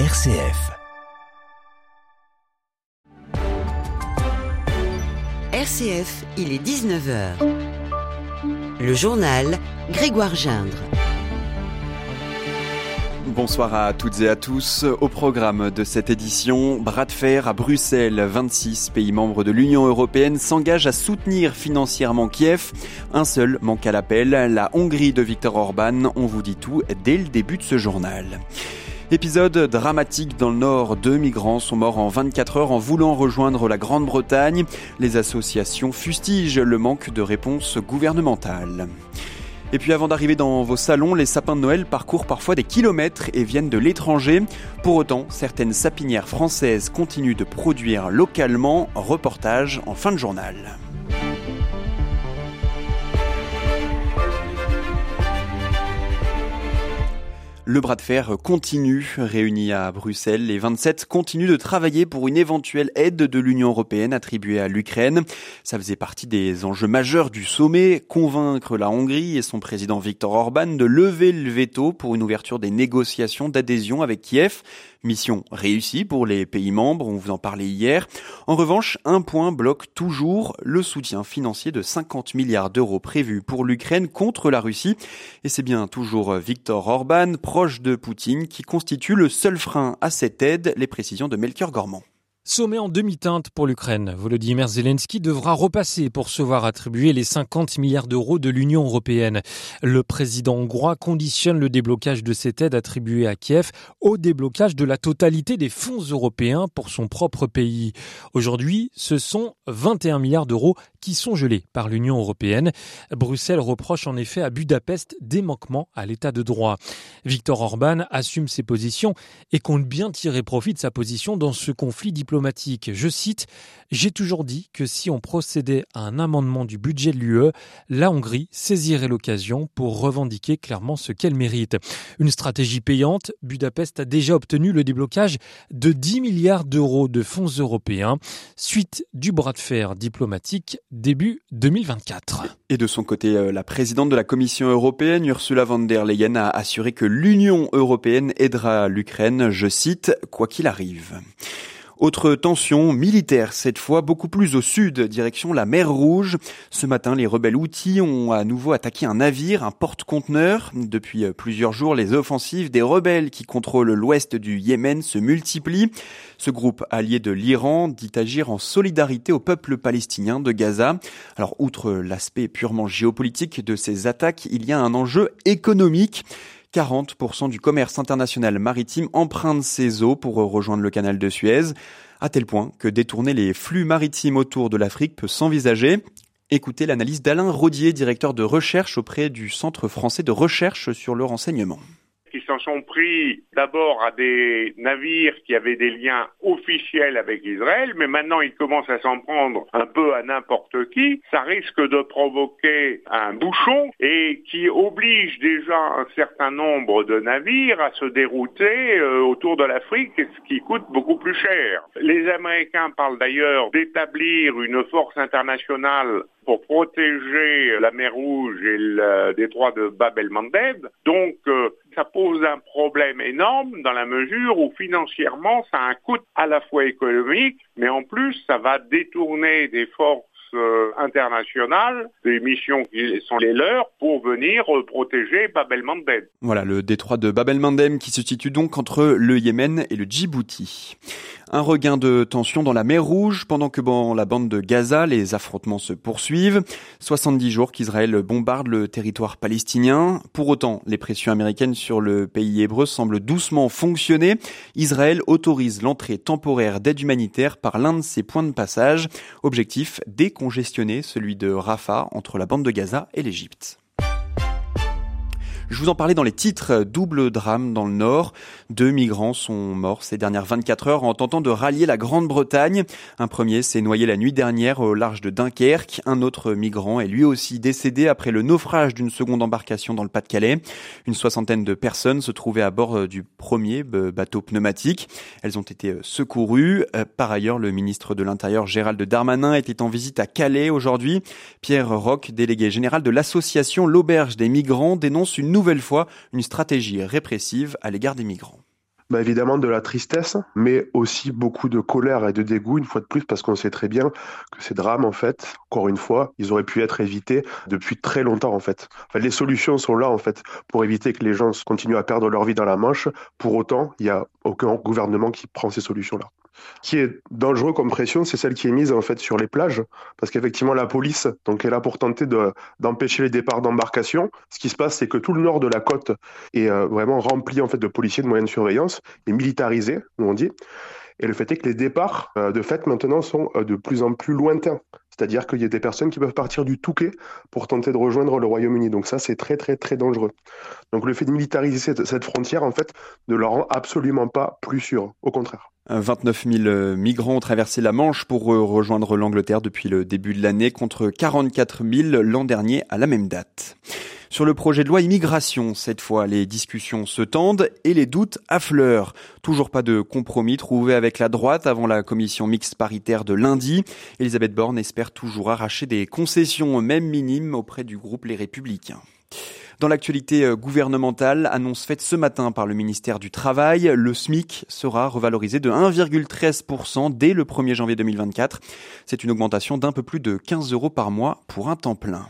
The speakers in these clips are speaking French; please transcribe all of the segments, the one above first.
RCF. RCF, il est 19h. Le journal Grégoire Gindre. Bonsoir à toutes et à tous. Au programme de cette édition, bras de fer à Bruxelles. 26 pays membres de l'Union européenne s'engagent à soutenir financièrement Kiev. Un seul manque à l'appel, la Hongrie de Viktor Orban. On vous dit tout dès le début de ce journal. Épisode dramatique dans le nord. Deux migrants sont morts en 24 heures en voulant rejoindre la Grande-Bretagne. Les associations fustigent le manque de réponse gouvernementale. Et puis avant d'arriver dans vos salons, les sapins de Noël parcourent parfois des kilomètres et viennent de l'étranger. Pour autant, certaines sapinières françaises continuent de produire localement. Reportage en fin de journal. Le bras de fer continue. Réunis à Bruxelles, les 27 continuent de travailler pour une éventuelle aide de l'Union européenne attribuée à l'Ukraine. Ça faisait partie des enjeux majeurs du sommet, convaincre la Hongrie et son président Viktor Orban de lever le veto pour une ouverture des négociations d'adhésion avec Kiev. Mission réussie pour les pays membres, on vous en parlait hier. En revanche, un point bloque toujours le soutien financier de 50 milliards d'euros prévu pour l'Ukraine contre la Russie. Et c'est bien toujours Viktor Orban, proche de Poutine, qui constitue le seul frein à cette aide, les précisions de Melchior Gormand. Sommet en demi-teinte pour l'Ukraine. Volodymyr Zelensky devra repasser pour se voir attribuer les 50 milliards d'euros de l'Union européenne. Le président hongrois conditionne le déblocage de cette aide attribuée à Kiev au déblocage de la totalité des fonds européens pour son propre pays. Aujourd'hui, ce sont 21 milliards d'euros qui sont gelés par l'Union européenne. Bruxelles reproche en effet à Budapest des manquements à l'état de droit. Viktor Orban assume ses positions et compte bien tirer profit de sa position dans ce conflit diplomatique je cite, J'ai toujours dit que si on procédait à un amendement du budget de l'UE, la Hongrie saisirait l'occasion pour revendiquer clairement ce qu'elle mérite. Une stratégie payante, Budapest a déjà obtenu le déblocage de 10 milliards d'euros de fonds européens, suite du bras de fer diplomatique début 2024. Et de son côté, euh, la présidente de la Commission européenne, Ursula von der Leyen, a assuré que l'Union européenne aidera l'Ukraine, je cite, quoi qu'il arrive. Autre tension militaire, cette fois beaucoup plus au sud, direction la mer Rouge. Ce matin, les rebelles outils ont à nouveau attaqué un navire, un porte-conteneur. Depuis plusieurs jours, les offensives des rebelles qui contrôlent l'ouest du Yémen se multiplient. Ce groupe allié de l'Iran dit agir en solidarité au peuple palestinien de Gaza. Alors, outre l'aspect purement géopolitique de ces attaques, il y a un enjeu économique. 40% du commerce international maritime emprunte ses eaux pour rejoindre le canal de Suez, à tel point que détourner les flux maritimes autour de l'Afrique peut s'envisager. Écoutez l'analyse d'Alain Rodier, directeur de recherche auprès du Centre français de recherche sur le renseignement qui s'en sont pris d'abord à des navires qui avaient des liens officiels avec Israël, mais maintenant ils commencent à s'en prendre un peu à n'importe qui, ça risque de provoquer un bouchon et qui oblige déjà un certain nombre de navires à se dérouter euh, autour de l'Afrique, ce qui coûte beaucoup plus cher. Les Américains parlent d'ailleurs d'établir une force internationale pour protéger la mer Rouge et le détroit de Bab el-Mandeb. Donc, euh, ça pose un problème énorme dans la mesure où financièrement, ça a un coût à la fois économique, mais en plus, ça va détourner des forces euh, internationales, des missions qui sont les leurs, pour venir euh, protéger Bab el-Mandeb. Voilà, le détroit de Bab el-Mandeb qui se situe donc entre le Yémen et le Djibouti. Un regain de tension dans la mer Rouge pendant que dans la bande de Gaza, les affrontements se poursuivent. 70 jours qu'Israël bombarde le territoire palestinien. Pour autant, les pressions américaines sur le pays hébreu semblent doucement fonctionner. Israël autorise l'entrée temporaire d'aide humanitaire par l'un de ses points de passage. Objectif, décongestionner celui de Rafah entre la bande de Gaza et l'Égypte. Je vous en parlais dans les titres, double drame dans le Nord. Deux migrants sont morts ces dernières 24 heures en tentant de rallier la Grande-Bretagne. Un premier s'est noyé la nuit dernière au large de Dunkerque. Un autre migrant est lui aussi décédé après le naufrage d'une seconde embarcation dans le Pas-de-Calais. Une soixantaine de personnes se trouvaient à bord du premier bateau pneumatique. Elles ont été secourues. Par ailleurs, le ministre de l'Intérieur Gérald Darmanin était en visite à Calais aujourd'hui. Pierre Roch, délégué général de l'association L'Auberge des migrants, dénonce une nouvelle fois une stratégie répressive à l'égard des migrants. bah évidemment de la tristesse, mais aussi beaucoup de colère et de dégoût, une fois de plus, parce qu'on sait très bien que ces drames, en fait, encore une fois, ils auraient pu être évités depuis très longtemps, en fait. Enfin, les solutions sont là, en fait, pour éviter que les gens continuent à perdre leur vie dans la Manche. Pour autant, il n'y a aucun gouvernement qui prend ces solutions-là qui est dangereux comme pression, c'est celle qui est mise en fait sur les plages, parce qu'effectivement la police donc est là pour tenter d'empêcher les départs d'embarcation. Ce qui se passe, c'est que tout le nord de la côte est euh, vraiment rempli en fait de policiers de moyenne surveillance, et militarisé, nous on dit. Et le fait est que les départs, euh, de fait, maintenant sont euh, de plus en plus lointains. C'est-à-dire qu'il y a des personnes qui peuvent partir du Touquet pour tenter de rejoindre le Royaume-Uni. Donc ça, c'est très, très, très dangereux. Donc le fait de militariser cette, cette frontière, en fait, ne la rend absolument pas plus sûre. Au contraire. 29 000 euh, migrants ont traversé la Manche pour rejoindre l'Angleterre depuis le début de l'année, contre 44 000 l'an dernier à la même date. Sur le projet de loi immigration, cette fois, les discussions se tendent et les doutes affleurent. Toujours pas de compromis trouvé avec la droite avant la commission mixte paritaire de lundi. Elisabeth Borne espère toujours arracher des concessions, même minimes, auprès du groupe Les Républicains. Dans l'actualité euh, gouvernementale, annonce faite ce matin par le ministère du Travail, le SMIC sera revalorisé de 1,13% dès le 1er janvier 2024. C'est une augmentation d'un peu plus de 15 euros par mois pour un temps plein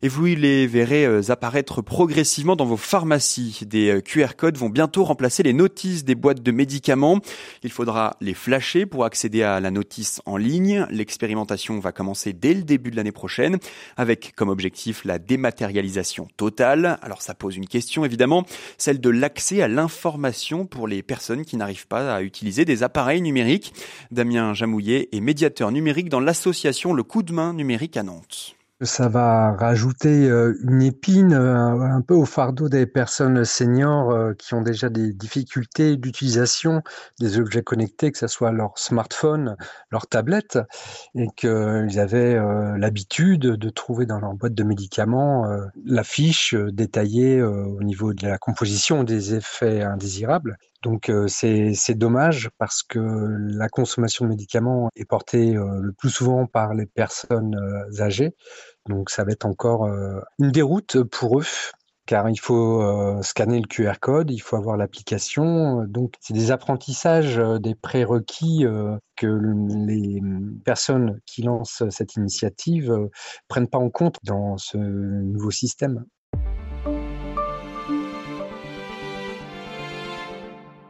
et vous les verrez euh, apparaître progressivement dans vos pharmacies. Des euh, QR codes vont bientôt remplacer les notices des boîtes de médicaments. Il faudra les flasher pour accéder à la notice en ligne. L'expérimentation va commencer dès le début de l'année prochaine avec comme objectif la dématérialisation totale. Alors ça pose une question évidemment, celle de l'accès à l'information pour les personnes qui n'arrivent pas à utiliser des appareils numériques. Damien Jamouillet est médiateur numérique dans l'association Le Coup de main numérique à Nantes ça va rajouter euh, une épine euh, un peu au fardeau des personnes seniors euh, qui ont déjà des difficultés d'utilisation des objets connectés, que ce soit leur smartphone, leur tablette, et qu'ils avaient l'habitude de trouver dans leur boîte de médicaments la fiche détaillée au niveau de la composition des effets indésirables. Donc c'est dommage parce que la consommation de médicaments est portée le plus souvent par les personnes âgées. Donc ça va être encore une déroute pour eux car il faut scanner le QR code, il faut avoir l'application. Donc, c'est des apprentissages, des prérequis que les personnes qui lancent cette initiative ne prennent pas en compte dans ce nouveau système.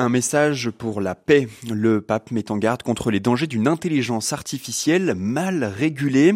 Un message pour la paix. Le pape met en garde contre les dangers d'une intelligence artificielle mal régulée.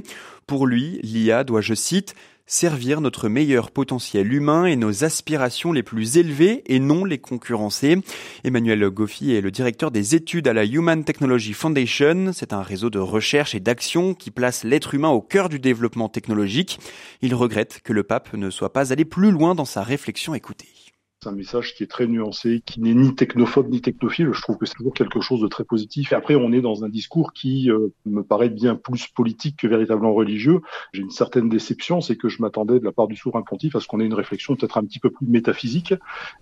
Pour lui, l'IA doit, je cite, servir notre meilleur potentiel humain et nos aspirations les plus élevées et non les concurrencer. Emmanuel Goffi est le directeur des études à la Human Technology Foundation. C'est un réseau de recherche et d'action qui place l'être humain au cœur du développement technologique. Il regrette que le pape ne soit pas allé plus loin dans sa réflexion écoutée. C'est un message qui est très nuancé, qui n'est ni technophobe ni technophile. Je trouve que c'est toujours quelque chose de très positif. Et après, on est dans un discours qui euh, me paraît bien plus politique que véritablement religieux. J'ai une certaine déception, c'est que je m'attendais de la part du souverain pontife à ce qu'on ait une réflexion peut-être un petit peu plus métaphysique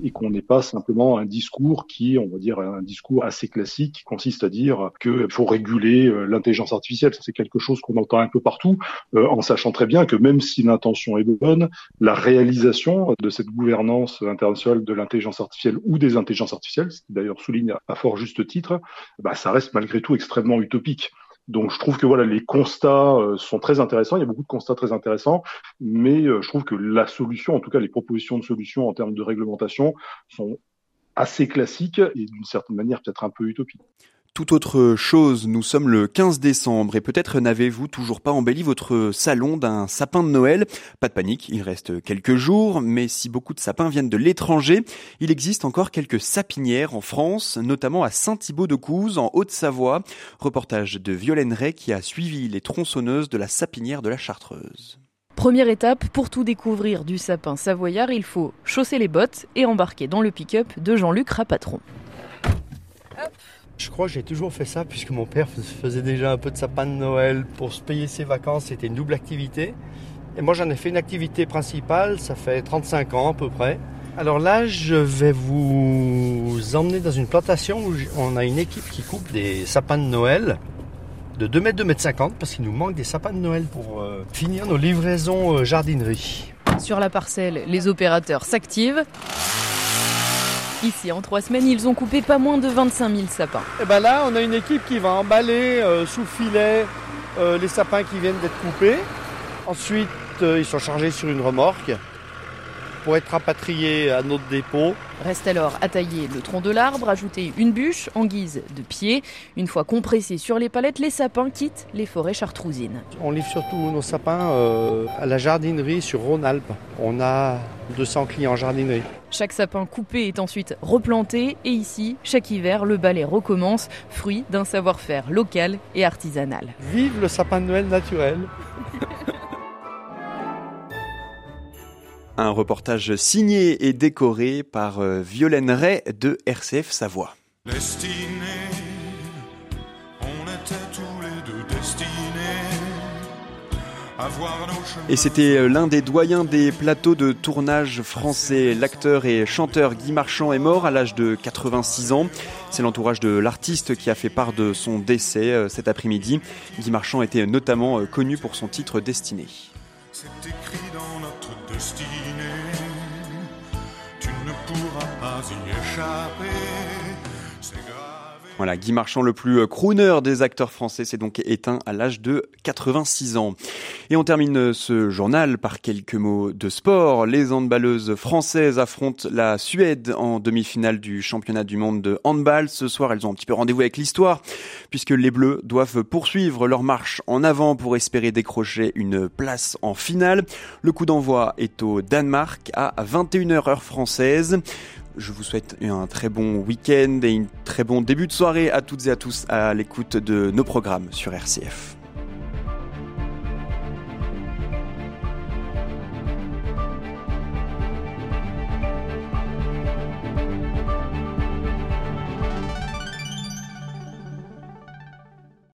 et qu'on n'ait pas simplement un discours qui, on va dire, un discours assez classique qui consiste à dire qu'il faut réguler euh, l'intelligence artificielle. C'est quelque chose qu'on entend un peu partout, euh, en sachant très bien que même si l'intention est bonne, la réalisation de cette gouvernance internationale de l'intelligence artificielle ou des intelligences artificielles, ce qui d'ailleurs souligne à fort juste titre, bah, ça reste malgré tout extrêmement utopique. Donc je trouve que voilà les constats euh, sont très intéressants. Il y a beaucoup de constats très intéressants, mais euh, je trouve que la solution, en tout cas les propositions de solutions en termes de réglementation, sont assez classiques et d'une certaine manière peut-être un peu utopiques. Tout autre chose, nous sommes le 15 décembre et peut-être n'avez-vous toujours pas embelli votre salon d'un sapin de Noël. Pas de panique, il reste quelques jours, mais si beaucoup de sapins viennent de l'étranger, il existe encore quelques sapinières en France, notamment à Saint-Thibaud-de-Couze, en Haute-Savoie. Reportage de Violaine Ray qui a suivi les tronçonneuses de la sapinière de la Chartreuse. Première étape, pour tout découvrir du sapin savoyard, il faut chausser les bottes et embarquer dans le pick-up de Jean-Luc Rapatron. Je crois que j'ai toujours fait ça puisque mon père faisait déjà un peu de sapin de Noël pour se payer ses vacances. C'était une double activité. Et moi j'en ai fait une activité principale, ça fait 35 ans à peu près. Alors là, je vais vous emmener dans une plantation où on a une équipe qui coupe des sapins de Noël de 2 mètres, 2 mètres 50 parce qu'il nous manque des sapins de Noël pour euh, finir nos livraisons euh, jardinerie. Sur la parcelle, les opérateurs s'activent. Ici, en trois semaines, ils ont coupé pas moins de 25 000 sapins. Et ben là, on a une équipe qui va emballer euh, sous filet euh, les sapins qui viennent d'être coupés. Ensuite, euh, ils sont chargés sur une remorque pour être rapatriés à notre dépôt. Reste alors à tailler le tronc de l'arbre, ajouter une bûche en guise de pied. Une fois compressés sur les palettes, les sapins quittent les forêts chartrousines. On livre surtout nos sapins euh, à la jardinerie sur Rhône-Alpes. On a 200 clients en jardinerie. Chaque sapin coupé est ensuite replanté et ici, chaque hiver, le balai recommence, fruit d'un savoir-faire local et artisanal. Vive le sapin de Noël naturel Un reportage signé et décoré par euh, Violaine Ray de RCF Savoie. On était tous les deux destinés à voir nos chemins. Et c'était euh, l'un des doyens des plateaux de tournage français. L'acteur et chanteur Guy Marchand est mort à l'âge de 86 ans. C'est l'entourage de l'artiste qui a fait part de son décès euh, cet après-midi. Guy Marchand était notamment connu pour son titre Destiné. C'est écrit dans notre destinée. Voilà, Guy Marchand, le plus euh, crooner des acteurs français, s'est donc éteint à l'âge de 86 ans. Et on termine euh, ce journal par quelques mots de sport. Les handballeuses françaises affrontent la Suède en demi-finale du championnat du monde de handball. Ce soir, elles ont un petit peu rendez-vous avec l'histoire, puisque les Bleus doivent poursuivre leur marche en avant pour espérer décrocher une place en finale. Le coup d'envoi est au Danemark à 21h heure française. Je vous souhaite un très bon week-end et un très bon début de soirée à toutes et à tous à l'écoute de nos programmes sur RCF.